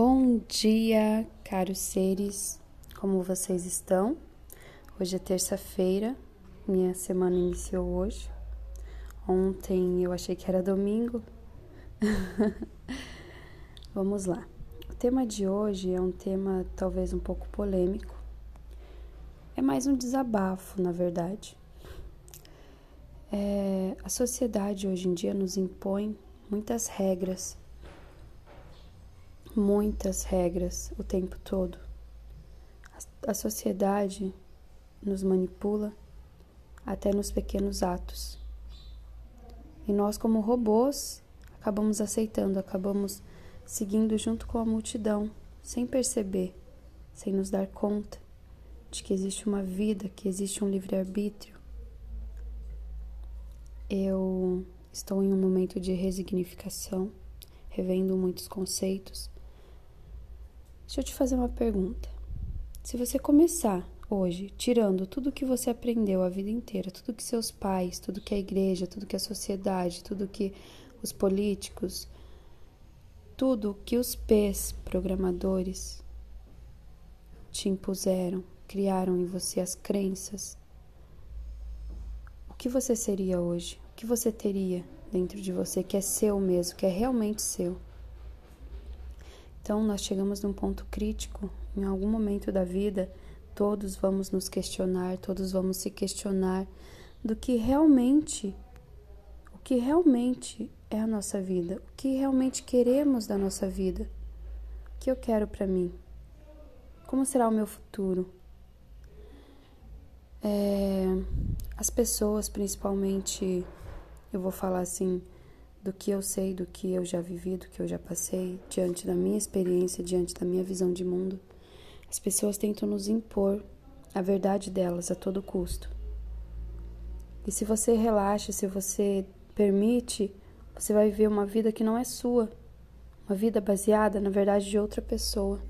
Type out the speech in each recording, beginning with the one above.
Bom dia, caros seres, como vocês estão? Hoje é terça-feira, minha semana iniciou hoje. Ontem eu achei que era domingo. Vamos lá. O tema de hoje é um tema talvez um pouco polêmico. É mais um desabafo, na verdade. É, a sociedade hoje em dia nos impõe muitas regras muitas regras o tempo todo. A sociedade nos manipula até nos pequenos atos. E nós, como robôs, acabamos aceitando, acabamos seguindo junto com a multidão, sem perceber, sem nos dar conta de que existe uma vida, que existe um livre-arbítrio. Eu estou em um momento de resignificação, revendo muitos conceitos Deixa eu te fazer uma pergunta. Se você começar hoje tirando tudo que você aprendeu a vida inteira, tudo que seus pais, tudo que a igreja, tudo que a sociedade, tudo que os políticos, tudo que os P's programadores te impuseram, criaram em você as crenças, o que você seria hoje? O que você teria dentro de você que é seu mesmo, que é realmente seu? Então, nós chegamos num ponto crítico, em algum momento da vida, todos vamos nos questionar, todos vamos se questionar do que realmente, o que realmente é a nossa vida, o que realmente queremos da nossa vida, o que eu quero para mim, como será o meu futuro. É, as pessoas, principalmente, eu vou falar assim, do que eu sei, do que eu já vivi, do que eu já passei, diante da minha experiência, diante da minha visão de mundo. As pessoas tentam nos impor a verdade delas a todo custo. E se você relaxa, se você permite, você vai viver uma vida que não é sua, uma vida baseada na verdade de outra pessoa.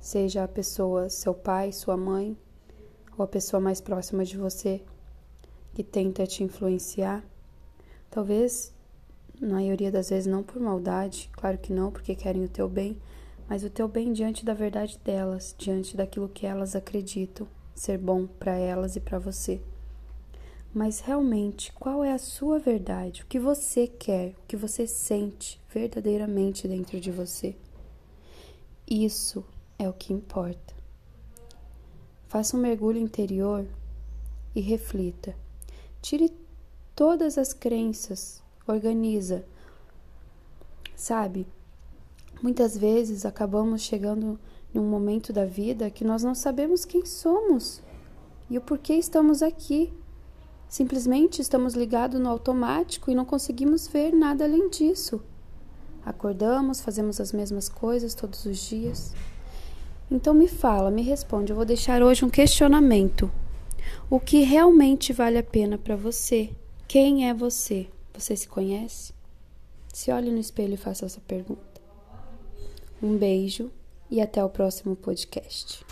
Seja a pessoa seu pai, sua mãe, ou a pessoa mais próxima de você que tenta te influenciar. Talvez na maioria das vezes não por maldade, claro que não, porque querem o teu bem, mas o teu bem diante da verdade delas, diante daquilo que elas acreditam ser bom para elas e para você. Mas realmente, qual é a sua verdade? O que você quer? O que você sente verdadeiramente dentro de você? Isso é o que importa. Faça um mergulho interior e reflita. Tire todas as crenças organiza. Sabe? Muitas vezes acabamos chegando em um momento da vida que nós não sabemos quem somos e o porquê estamos aqui. Simplesmente estamos ligados no automático e não conseguimos ver nada além disso. Acordamos, fazemos as mesmas coisas todos os dias. Então me fala, me responde. Eu vou deixar hoje um questionamento. O que realmente vale a pena para você? Quem é você? Você se conhece? Se olhe no espelho e faça essa pergunta. Um beijo e até o próximo podcast.